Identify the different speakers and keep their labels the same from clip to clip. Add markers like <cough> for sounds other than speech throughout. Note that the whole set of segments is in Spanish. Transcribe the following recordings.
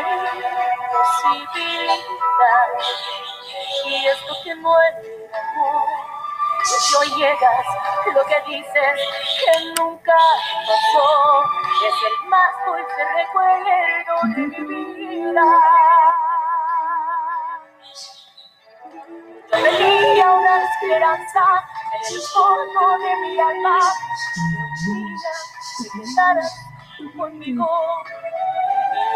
Speaker 1: imposibilidad. Y esto que muere amor, si hoy llegas, lo que dices que nunca pasó, es el más dulce recuerdo de mi vida. Yo tenía una esperanza en el fondo de mi alma, estaras conmigo,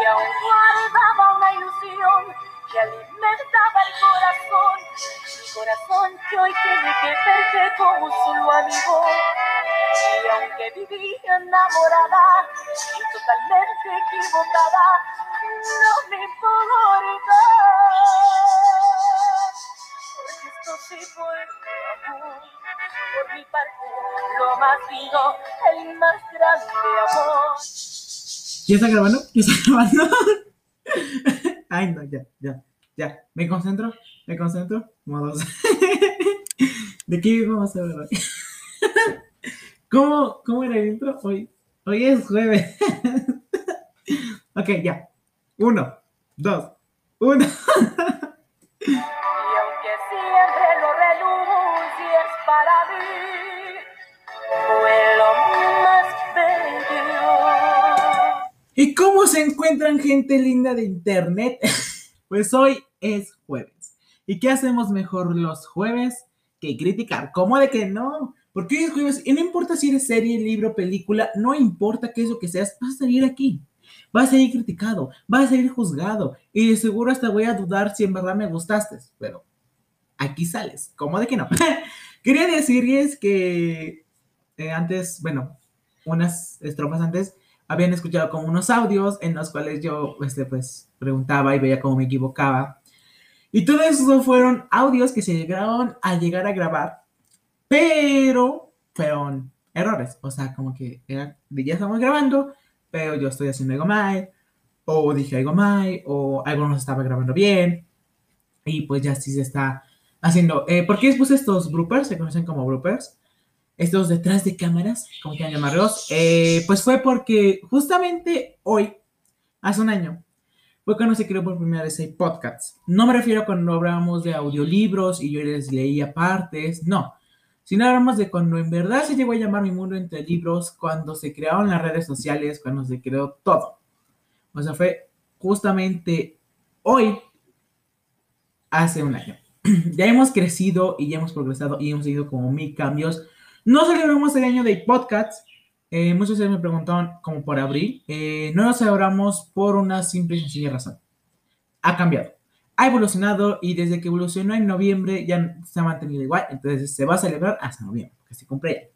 Speaker 1: y aún guardaba una ilusión que alimentaba el corazón, mi corazón que hoy tiene que verte como solo amigo. Y aunque vivía enamorada y totalmente equivocada, no me importa. Porque esto sí fue amor, por mi parte, lo más lindo, el más grande amor.
Speaker 2: ¿Ya está grabando? ¿Ya está <laughs> grabando? Ay, no, ya, ya, ya. ¿Me concentro? ¿Me concentro? Modos. <laughs> ¿De qué vamos a hablar hoy? <laughs> ¿Cómo, ¿Cómo era el intro? Hoy, hoy es jueves. ok, ya. Uno, dos, uno.
Speaker 1: ¿Y
Speaker 2: cómo se encuentran gente linda de internet? <laughs> Pues hoy es jueves. ¿Y qué hacemos mejor los jueves que criticar? ¿Cómo de que no? Porque hoy es jueves y no importa si eres serie, libro, película, no importa qué es lo que seas, vas a salir aquí. Vas a salir criticado, vas a salir juzgado y de seguro hasta voy a dudar si en verdad me gustaste, pero aquí sales. ¿Cómo de que no? <laughs> Quería decirles que eh, antes, bueno, unas estrofas antes, habían escuchado como unos audios en los cuales yo, este, pues, preguntaba y veía cómo me equivocaba. Y todo eso fueron audios que se llegaron a llegar a grabar, pero fueron errores. O sea, como que ya estamos grabando, pero yo estoy haciendo algo mal, o dije algo mal, o algo no se estaba grabando bien. Y pues ya sí se está haciendo. Eh, ¿Por qué puse estos bloopers? Se conocen como bloopers estos detrás de cámaras, como quieran llamarlos, eh, pues fue porque justamente hoy, hace un año, fue cuando se creó por primera vez el podcast. No me refiero a cuando hablábamos de audiolibros y yo les leía partes, no, sino hablamos de cuando en verdad se llegó a llamar mi mundo entre libros, cuando se crearon las redes sociales, cuando se creó todo. O sea, fue justamente hoy, hace un año. <clears throat> ya hemos crecido y ya hemos progresado y hemos tenido como mil cambios no celebramos el año de podcast. Eh, muchos de me preguntaron como por abril. Eh, no lo celebramos por una simple y sencilla razón. Ha cambiado. Ha evolucionado y desde que evolucionó en noviembre ya se ha mantenido igual. Entonces se va a celebrar hasta noviembre, porque se cumple.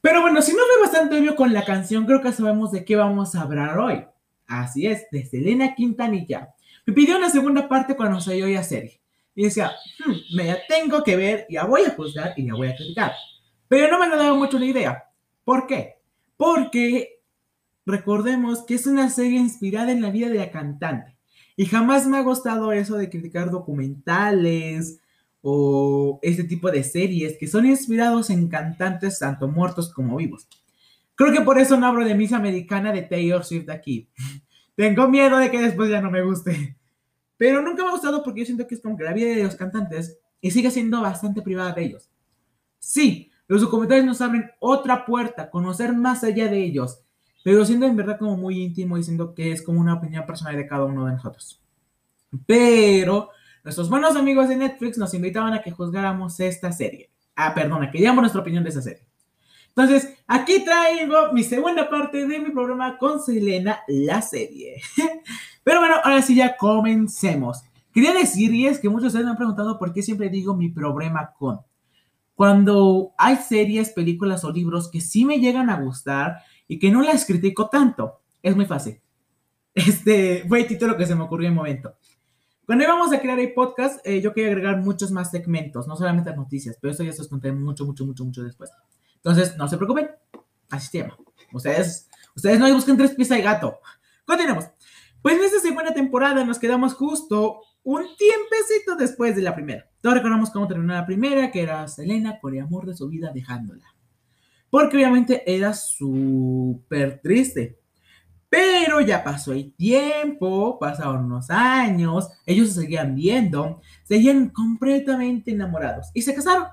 Speaker 2: Pero bueno, si no fue bastante obvio con la canción, creo que sabemos de qué vamos a hablar hoy. Así es, de Selena Quintanilla. Me pidió una segunda parte cuando salió ya serie. Y decía, hmm, me la tengo que ver, ya voy a juzgar y ya voy a criticar. Pero no me dado mucho la idea. ¿Por qué? Porque recordemos que es una serie inspirada en la vida de la cantante. Y jamás me ha gustado eso de criticar documentales o este tipo de series que son inspirados en cantantes tanto muertos como vivos. Creo que por eso no hablo de Miss Americana de Taylor Swift aquí. <laughs> Tengo miedo de que después ya no me guste. Pero nunca me ha gustado porque yo siento que es como que la vida de los cantantes y sigue siendo bastante privada de ellos. Sí, los documentales nos abren otra puerta, conocer más allá de ellos, pero siendo en verdad como muy íntimo, diciendo que es como una opinión personal de cada uno de nosotros. Pero nuestros buenos amigos de Netflix nos invitaban a que juzgáramos esta serie. Ah, perdona, que digamos nuestra opinión de esa serie. Entonces, aquí traigo mi segunda parte de mi programa con Selena, la serie. <laughs> Pero bueno, ahora sí ya comencemos. Quería decirles que muchos de ustedes me han preguntado por qué siempre digo mi problema con cuando hay series, películas o libros que sí me llegan a gustar y que no las critico tanto. Es muy fácil. <laughs> Este fue el título que se me ocurrió en el momento. Cuando íbamos a crear el podcast, eh, yo quería agregar muchos más segmentos, no solamente las noticias, pero eso ya se los conté mucho, mucho, mucho, mucho después. Entonces, no se preocupen, así se llama. Ustedes, ustedes no busquen tres pies de gato. Continuemos. Pues en esta segunda temporada nos quedamos justo un tiempecito después de la primera. Todos recordamos cómo terminó la primera, que era Selena por el amor de su vida dejándola. Porque obviamente era súper triste. Pero ya pasó el tiempo, pasaron unos años, ellos se seguían viendo, seguían completamente enamorados y se casaron.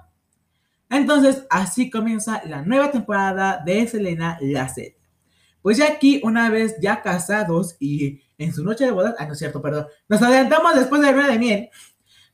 Speaker 2: Entonces, así comienza la nueva temporada de Selena la serie. Pues ya aquí, una vez ya casados y en su noche de bodas, ah, no es cierto, perdón, nos adelantamos después de la luna de miel,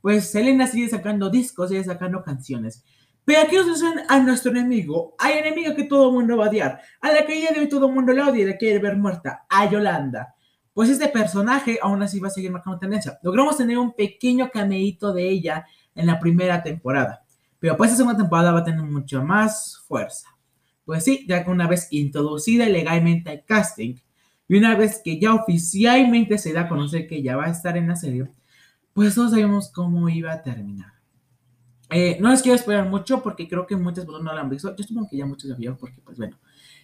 Speaker 2: pues Selena sigue sacando discos, sigue sacando canciones. Pero aquí nos dicen a nuestro enemigo, hay enemigo que todo el mundo va a odiar, a la que ella de hoy todo el mundo la odia y la quiere ver muerta, a Yolanda. Pues este personaje aún así va a seguir marcando tendencia. Logramos tener un pequeño cameíto de ella en la primera temporada, pero pues esta segunda temporada va a tener mucha más fuerza. Pues sí, ya que una vez introducida legalmente al casting, y una vez que ya oficialmente se da a conocer que ya va a estar en la serie, pues todos sabemos cómo iba a terminar. Eh, no les quiero esperar mucho porque creo que muchas personas no lo han visto. Yo supongo que ya muchos lo vieron porque, pues bueno,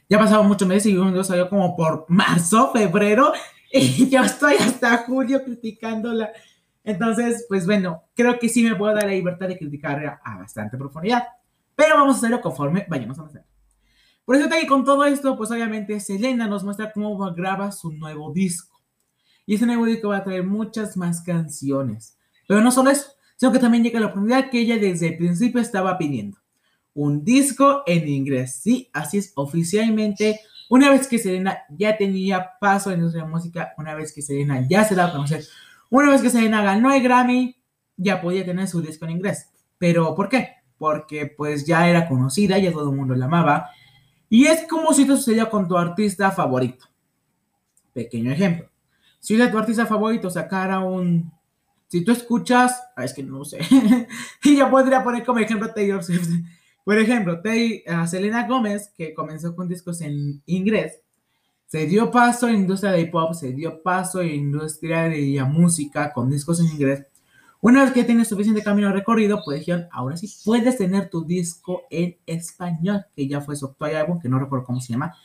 Speaker 2: ya pasado muchos meses y uno salió como por marzo, febrero, <laughs> y yo estoy hasta julio criticándola. Entonces, pues bueno, creo que sí me puedo dar la libertad de criticar a bastante profundidad. Pero vamos a hacerlo conforme vayamos a hacer. Por eso que con todo esto, pues obviamente Selena nos muestra cómo graba su nuevo disco. Y ese nuevo disco va a traer muchas más canciones. Pero no solo eso, sino que también llega la oportunidad que ella desde el principio estaba pidiendo. Un disco en inglés. Sí, así es, oficialmente. Una vez que Selena ya tenía paso en nuestra música, una vez que Selena ya se daba a conocer, una vez que Selena ganó el Grammy, ya podía tener su disco en inglés. Pero ¿por qué? Porque pues ya era conocida, ya todo el mundo la amaba y es como si te sucediera con tu artista favorito. Pequeño ejemplo. Si de tu artista favorito sacara un... Si tú escuchas... Ah, es que no sé. <laughs> y yo podría poner como ejemplo Taylor Swift. Por ejemplo, a Selena Gómez, que comenzó con discos en inglés, se dio paso en industria de hip hop, se dio paso en industria de música con discos en inglés. Una vez que tienes suficiente camino recorrido, pues dijeron, ahora sí puedes tener tu disco en español, que ya fue su actual álbum, que no recuerdo cómo se llama.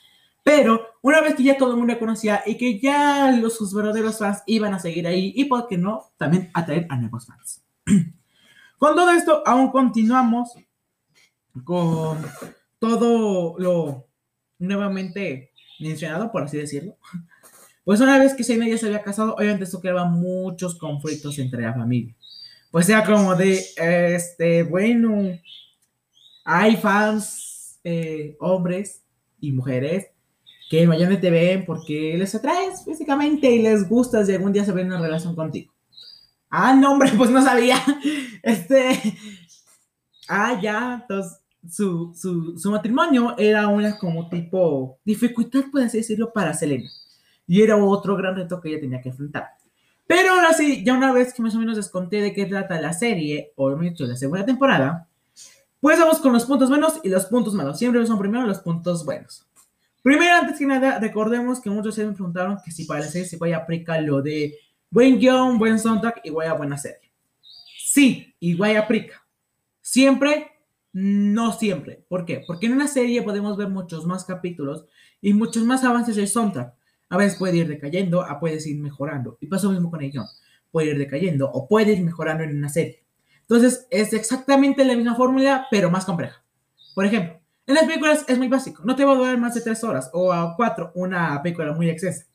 Speaker 2: Pero una vez que ya todo el mundo conocía y que ya los, sus verdaderos fans iban a seguir ahí, y por qué no, también atraer a nuevos fans. <clears throat> con todo esto, aún continuamos con todo lo nuevamente mencionado, por así decirlo. Pues una vez que Shayna ya se había casado, obviamente esto creaba muchos conflictos entre la familia pues sea como de, este, bueno, hay fans, eh, hombres y mujeres, que mañana te ven porque les atraes físicamente y les gustas y algún día se ven en una relación contigo. Ah, no, hombre, <laughs> pues no sabía. Este, ah, ya, entonces su, su, su matrimonio era una como tipo dificultad, por así decirlo, para Selena. Y era otro gran reto que ella tenía que enfrentar. Pero ahora sí, ya una vez que más o menos les conté de qué trata la serie, o de la segunda temporada, pues vamos con los puntos buenos y los puntos malos. Siempre son primero los puntos buenos. Primero, antes que nada, recordemos que muchos se preguntaron que si para la serie se puede aplicar lo de buen guion, buen soundtrack y a buena serie. Sí, igual aplica. Siempre, no siempre. ¿Por qué? Porque en una serie podemos ver muchos más capítulos y muchos más avances del soundtrack. A veces puede ir decayendo, a puedes ir mejorando. Y pasa lo mismo con el guion. Puede ir decayendo o puede ir mejorando en una serie. Entonces, es exactamente la misma fórmula, pero más compleja. Por ejemplo, en las películas es muy básico. No te va a durar más de tres horas o a cuatro una película muy extensa.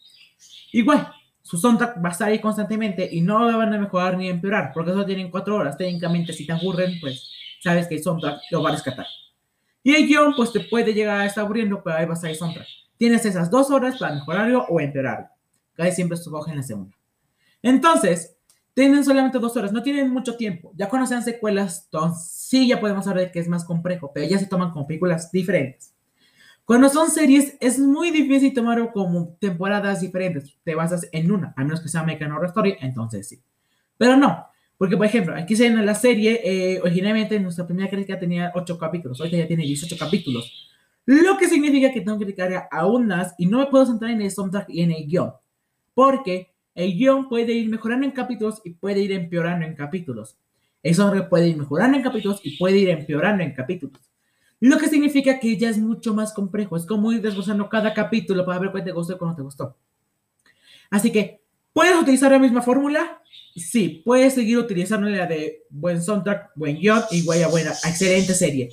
Speaker 2: Igual, su soundtrack va a estar ahí constantemente y no van a mejorar ni empeorar, porque solo tienen cuatro horas. Técnicamente, si te aburren, pues sabes que el soundtrack lo va a rescatar. Y el guion, pues te puede llegar a estar aburriendo, pero ahí va a estar el soundtrack. Tienes esas dos horas para mejorarlo o empeorarlo. Casi siempre escoge en la segunda. Entonces, tienen solamente dos horas, no tienen mucho tiempo. Ya cuando sean secuelas, entonces sí ya podemos saber que es más complejo, pero ya se toman como películas diferentes. Cuando son series, es muy difícil tomarlo como temporadas diferentes. Te basas en una, a menos que sea American Horror Story, entonces sí. Pero no, porque por ejemplo, aquí se en la serie, eh, originalmente nuestra primera crítica tenía ocho capítulos, ahorita ya tiene 18 capítulos. Lo que significa que tengo que dedicar aún más y no me puedo centrar en el soundtrack y en el guion. Porque El guion puede ir mejorando en capítulos y puede ir empeorando en capítulos. Eso puede ir mejorando en capítulos y puede ir empeorando en capítulos. Lo que significa que ya es mucho más complejo. Es como ir desglosando cada capítulo para ver cuál te gustó y cuál no te gustó. Así que, ¿puedes utilizar la misma fórmula? Sí, puedes seguir utilizando la de buen soundtrack, buen guion y guaya buena. Excelente serie.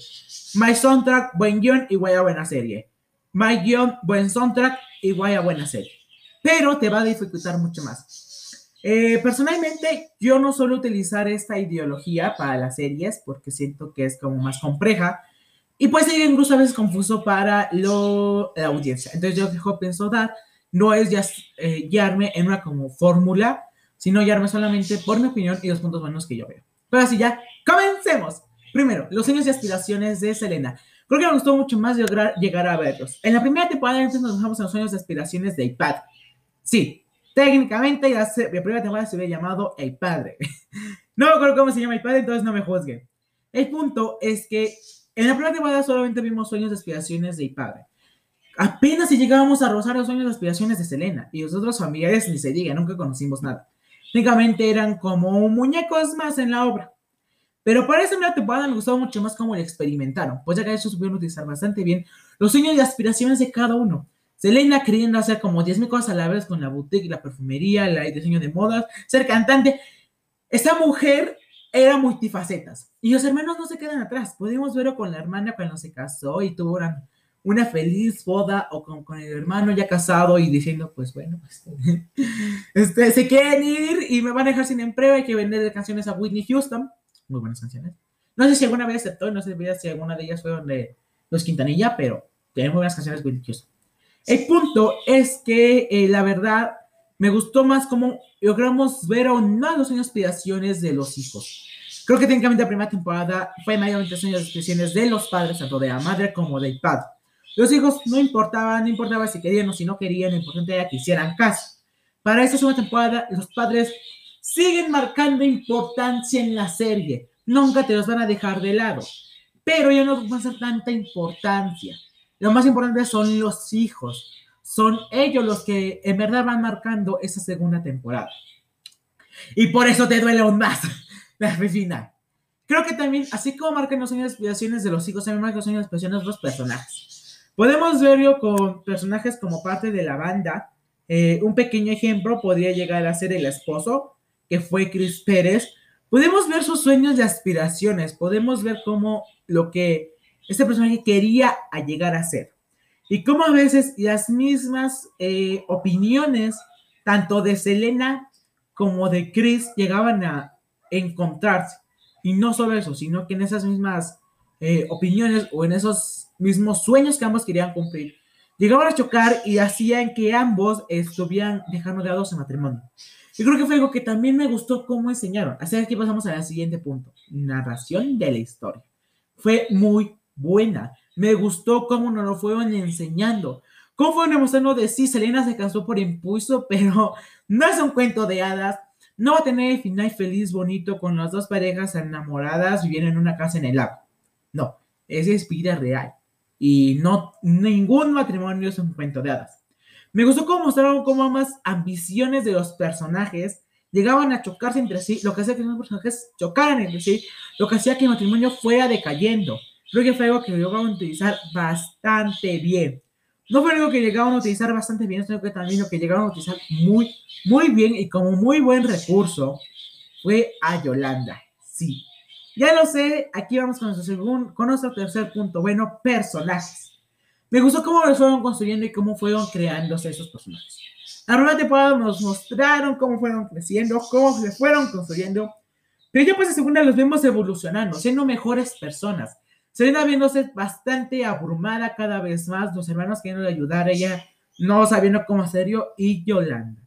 Speaker 2: My soundtrack, buen guion y guaya buena serie. My guion, buen soundtrack y guaya buena serie. Pero te va a dificultar mucho más. Eh, personalmente, yo no suelo utilizar esta ideología para las series porque siento que es como más compleja y puede ser incluso a veces confuso para lo, la audiencia. Entonces yo que pienso dar no es ya eh, guiarme en una como fórmula, sino guiarme solamente por mi opinión y los puntos buenos que yo veo. Pero así ya, comencemos. Primero, los sueños y aspiraciones de Selena. Creo que me gustó mucho más llegar, llegar a verlos. En la primera temporada nos dejamos en los sueños y aspiraciones de iPad. Sí, técnicamente la, la primera temporada se había llamado El Padre. <laughs> no me acuerdo cómo se llama El Padre, entonces no me juzguen. El punto es que en la primera temporada solamente vimos sueños de aspiraciones de padre. Apenas si llegábamos a rozar los sueños de aspiraciones de Selena y los otros familiares ni se diga, nunca conocimos nada. Técnicamente eran como muñecos más en la obra. Pero para esa primera temporada me gustó mucho más cómo lo experimentaron, pues ya que ellos supieron utilizar bastante bien los sueños y aspiraciones de cada uno. Selena queriendo hacer como 10.000 cosas a la vez con la boutique, la perfumería, el diseño de modas, ser cantante. Esta mujer era multifacetas. Y los hermanos no se quedan atrás. Podemos verlo con la hermana cuando se casó y tuvo una, feliz boda o con, el hermano ya casado y diciendo, pues bueno, pues, <laughs> este, se quieren ir y me van a dejar sin empleo, hay que vender canciones a Whitney Houston. Muy buenas canciones. No sé si alguna vez aceptó, no sé si alguna de ellas fueron de los Quintanilla, pero tienen muy buenas canciones Whitney Houston. El punto es que eh, la verdad me gustó más cómo logramos ver aún más los sueños aspiraciones de los hijos. Creo que técnicamente la primera temporada fue mayormente sueños aspiraciones de los padres, tanto de la madre como del padre. Los hijos no importaban, no importaba si querían o si no querían, lo importante era que hicieran caso. Para esta segunda temporada, los padres siguen marcando importancia en la serie. Nunca te los van a dejar de lado. Pero ya no va a ser tanta importancia. Lo más importante son los hijos son ellos los que en verdad van marcando esa segunda temporada. Y por eso te duele aún más <laughs> la final. Creo que también, así como marcan los sueños de aspiraciones de los hijos, también marcan los sueños de aspiraciones de los personajes. Podemos verlo con personajes como parte de la banda. Eh, un pequeño ejemplo podría llegar a ser el esposo, que fue Chris Pérez. Podemos ver sus sueños de aspiraciones, podemos ver cómo lo que este personaje quería llegar a ser y cómo a veces las mismas eh, opiniones, tanto de Selena como de Chris, llegaban a encontrarse. Y no solo eso, sino que en esas mismas eh, opiniones o en esos mismos sueños que ambos querían cumplir, llegaban a chocar y hacían que ambos estuvieran dejando de lado su matrimonio. Y creo que fue algo que también me gustó cómo enseñaron. Así que pasamos al siguiente punto. Narración de la historia. Fue muy buena. Me gustó cómo nos lo fueron enseñando. Cómo fueron demostrando de sí, Selena se casó por impulso, <laughs> pero no es un cuento de hadas. No va a tener el final feliz, bonito, con las dos parejas enamoradas viviendo en una casa en el lago. No, es vida real. Y no, ningún matrimonio es un cuento de hadas. Me gustó cómo mostraron cómo ambas ambiciones de los personajes llegaban a chocarse entre sí, lo que hacía que los personajes chocaran entre sí, lo que hacía que el matrimonio fuera decayendo. Creo que fue algo que a utilizar bastante bien. No fue algo que llegaban a utilizar bastante bien, sino que también lo que llegaron a utilizar muy, muy bien y como muy buen recurso fue a Yolanda. Sí. Ya lo sé, aquí vamos con nuestro, segundo, con nuestro tercer punto. Bueno, personajes. Me gustó cómo los fueron construyendo y cómo fueron creándose esos personajes. La primera temporada nos mostraron cómo fueron creciendo, cómo se fueron construyendo. Pero ya pues en segunda los vemos evolucionando, siendo mejores personas, Selena viéndose bastante abrumada cada vez más, los hermanos queriendo ayudar, ella no sabiendo cómo hacerlo, y Yolanda.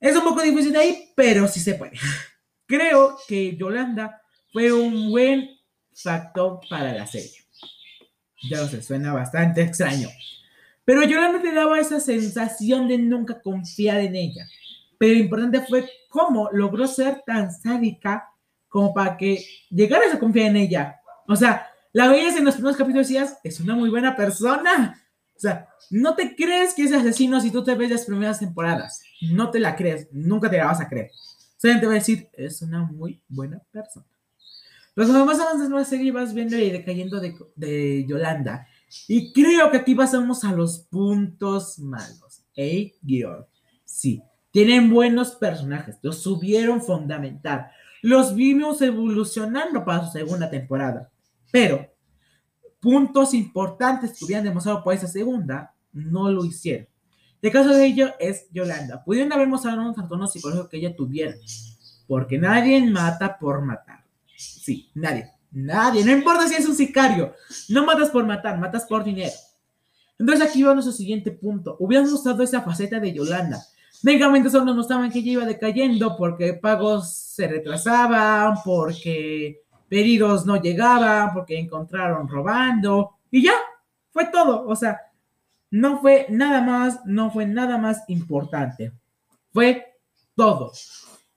Speaker 2: Es un poco difícil ahí, pero sí se puede. <laughs> Creo que Yolanda fue un buen factor para la serie. Ya lo sé, suena bastante extraño. Pero Yolanda te daba esa sensación de nunca confiar en ella. Pero lo importante fue cómo logró ser tan sádica como para que llegaras a confiar en ella. O sea, la veías en los primeros capítulos y decías, es una muy buena persona. O sea, no te crees que es asesino si tú te ves las primeras temporadas. No te la crees, nunca te la vas a creer. Solamente va a decir, es una muy buena persona. Pero cuando más avanzas en la vas viendo y decayendo de, de Yolanda. Y creo que aquí pasamos a los puntos malos. ¿Eh, guion? Sí, tienen buenos personajes, los subieron fundamental. Los vimos evolucionando para su segunda temporada. Pero puntos importantes que hubieran demostrado por esa segunda, no lo hicieron. El caso de ello es Yolanda. Pudieron haber mostrado un trastorno psicológico que ella tuviera. Porque nadie mata por matar. Sí, nadie. Nadie. No importa si es un sicario. No matas por matar, matas por dinero. Entonces aquí va nuestro siguiente punto. Hubieran mostrado esa faceta de Yolanda. Técnicamente solo nos mostraban que ella iba decayendo porque pagos se retrasaban, porque pedidos no llegaban, porque encontraron robando y ya, fue todo. O sea, no fue nada más, no fue nada más importante. Fue todo.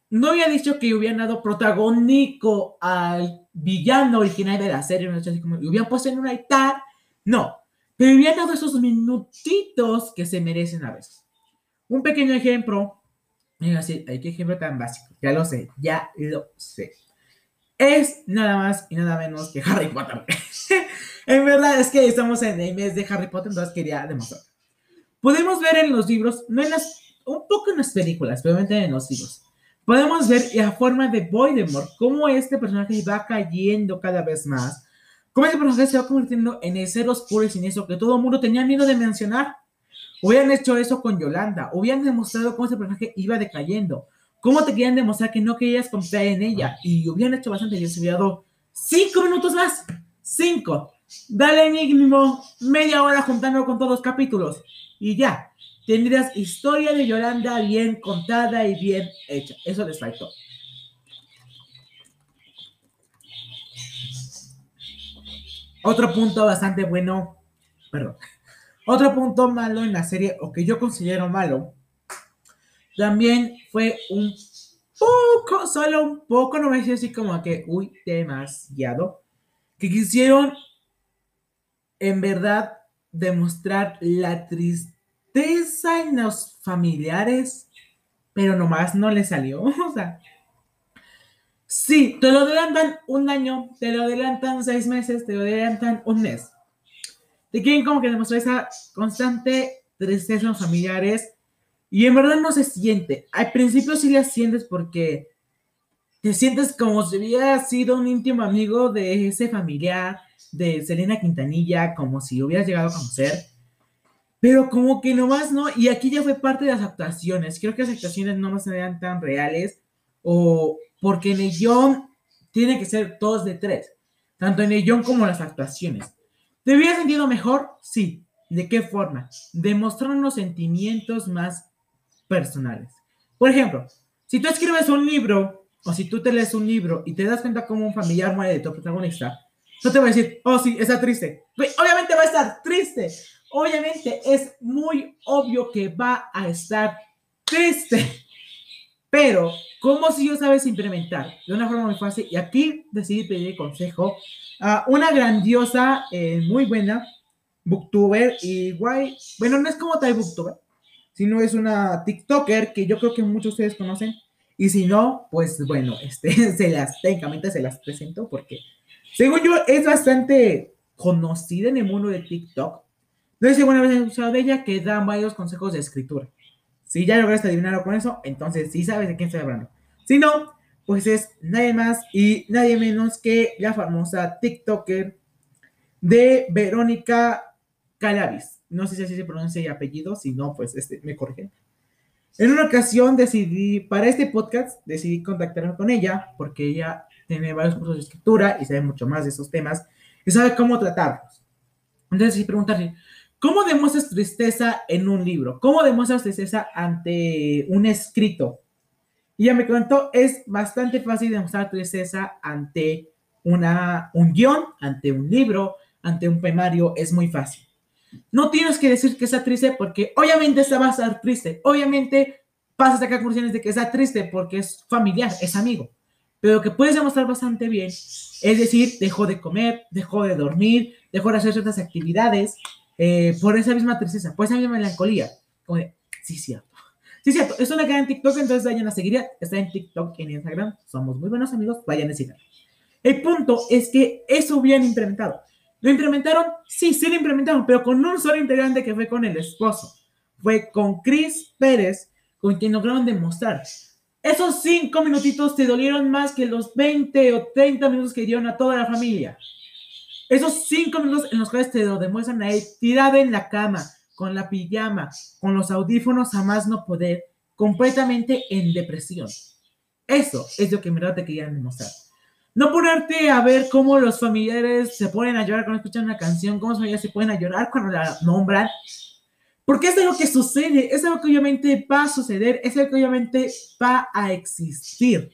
Speaker 2: No había dicho que hubieran dado protagónico al villano original de la serie, no así hubieran puesto en un altar. No, pero hubieran dado esos minutitos que se merecen a veces. Un pequeño ejemplo. Así, hay que ejemplo tan básico. Ya lo sé, ya lo sé. Es nada más y nada menos que Harry Potter. <laughs> en verdad es que estamos en el mes de Harry Potter, entonces quería demostrar. Podemos ver en los libros, no en las, un poco en las películas, pero en los libros. Podemos ver la forma de Voldemort, cómo este personaje va cayendo cada vez más, cómo este personaje se va convirtiendo en el ser oscuro y siniestro que todo el mundo tenía miedo de mencionar. Hubieran hecho eso con Yolanda, hubieran demostrado cómo ese personaje iba decayendo, cómo te querían demostrar que no querías confiar en ella, y hubieran hecho bastante, yo se hubiera dado cinco minutos más, cinco, dale mínimo media hora juntando con todos los capítulos, y ya, tendrías historia de Yolanda bien contada y bien hecha, eso les faltó. Otro punto bastante bueno, perdón, otro punto malo en la serie, o que yo considero malo, también fue un poco, solo un poco, no me decir así como que, uy, demasiado, que quisieron en verdad demostrar la tristeza en los familiares, pero nomás no le salió. <laughs> O sea, sí, te lo adelantan un año, te lo adelantan seis meses, te lo adelantan un mes te quieren como que demostrar esa constante tristeza en los familiares y en verdad no se siente. Al principio sí la sientes porque te sientes como si hubiera sido un íntimo amigo de ese familiar, de Selena Quintanilla, como si hubieras llegado a conocer. Pero como que nomás no, y aquí ya fue parte de las actuaciones. Creo que las actuaciones no nos eran tan reales, o porque en el tiene que ser todos de tres, tanto en el guion como las actuaciones. ¿Te hubieras sentido mejor? Sí. ¿De qué forma? Demostrarnos sentimientos más personales. Por ejemplo, si tú escribes un libro o si tú te lees un libro y te das cuenta como un familiar muere de tu protagonista, no te voy a decir, oh, sí, está triste. Obviamente va a estar triste. Obviamente es muy obvio que va a estar triste. Pero, ¿cómo si yo sabes implementar de una forma muy fácil? Y aquí decidí pedir consejo a una grandiosa, eh, muy buena booktuber y guay. Bueno, no es como tal booktuber, sino es una TikToker que yo creo que muchos de ustedes conocen. Y si no, pues bueno, <laughs> este, se las, técnicamente se las presento porque, según yo, es bastante conocida en el mundo de TikTok. No sé si alguna vez han escuchado de ella que da varios consejos de escritura. Si ya lograste adivinarlo con eso, entonces sí sabes de quién estoy hablando. Si no, pues es nadie más y nadie menos que la famosa TikToker de Verónica Calavis. No sé si así se pronuncia el apellido, si no, pues este, me corrigen. En una ocasión decidí, para este podcast, decidí contactarme con ella, porque ella tiene varios cursos de escritura y sabe mucho más de esos temas y sabe cómo tratarlos. Entonces, decidí preguntarle, ¿Cómo demuestras tristeza en un libro? ¿Cómo demuestras tristeza ante un escrito? Y ya me contó, es bastante fácil demostrar tristeza ante una, un guion, ante un libro, ante un poemario, es muy fácil. No tienes que decir que está triste porque obviamente está va a estar triste. Obviamente vas a sacar conclusiones de que está triste porque es familiar, es amigo. Pero que puedes demostrar bastante bien es decir, dejó de comer, dejó de dormir, dejó de hacer ciertas actividades eh, por esa misma tristeza, por esa misma melancolía. Como de, sí, cierto. Sí, cierto. Es una queda en TikTok, entonces vayan a seguir. Está en TikTok, en Instagram. Somos muy buenos amigos. Vayan a seguir. El punto es que eso hubieran implementado. ¿Lo implementaron? Sí, sí lo implementaron, pero con un solo integrante que fue con el esposo. Fue con Chris Pérez, con quien lograron demostrar. Esos cinco minutitos te dolieron más que los 20 o 30 minutos que dieron a toda la familia. Esos cinco minutos en los cuales te lo demuestran a él tirado en la cama, con la pijama, con los audífonos a más no poder, completamente en depresión. Eso es lo que en verdad te querían demostrar. No ponerte a ver cómo los familiares se ponen a llorar cuando escuchan una canción, cómo los familiares se ponen a llorar cuando la nombran. Porque es algo que sucede, es algo que obviamente va a suceder, es algo que obviamente va a existir.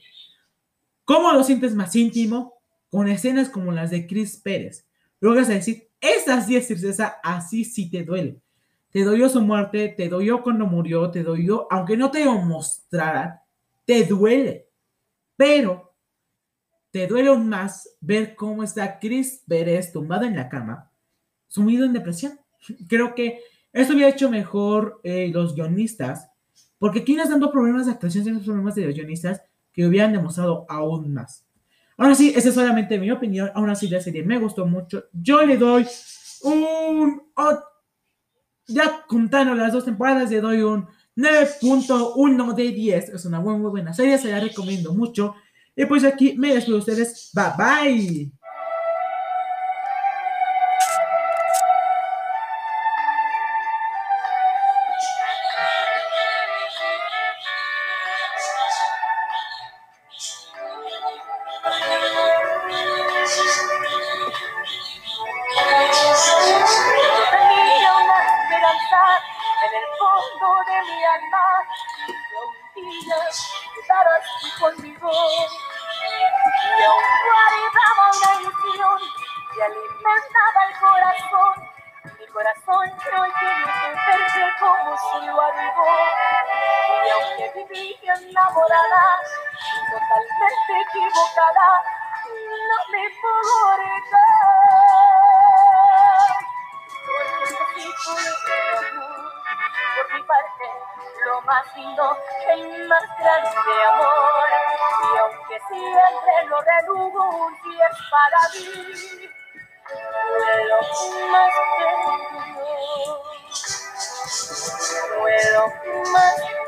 Speaker 2: ¿Cómo lo sientes más íntimo? Con escenas como las de Chris Pérez. A decir, esa sí es tristeza, así sí te duele. Te dolió su muerte, te dolió cuando murió, te dolió, aunque no te lo mostraran, te duele. Pero te duele aún más ver cómo está Chris Pérez tumbado en la cama, sumido en depresión. <laughs> Creo que eso había hecho mejor eh, los guionistas, porque aquí nos dando problemas de actuación, tienen problemas de los guionistas que hubieran demostrado aún más. Ahora sí, esa es solamente mi opinión. Aún así, la serie me gustó mucho. Yo le doy un. ya contando las dos temporadas, le doy un 9.1 de 10. Es una muy, muy buena serie, se la recomiendo mucho. Y pues aquí me despido de ustedes. Bye bye.
Speaker 1: Como si lo avivó. Y aunque viví enamorada, totalmente equivocada, no me importa. Por mi parte, lo más lindo, el más grande amor. Y aunque siempre lo redugo, un día es para mí. Lo más bello, puedo más.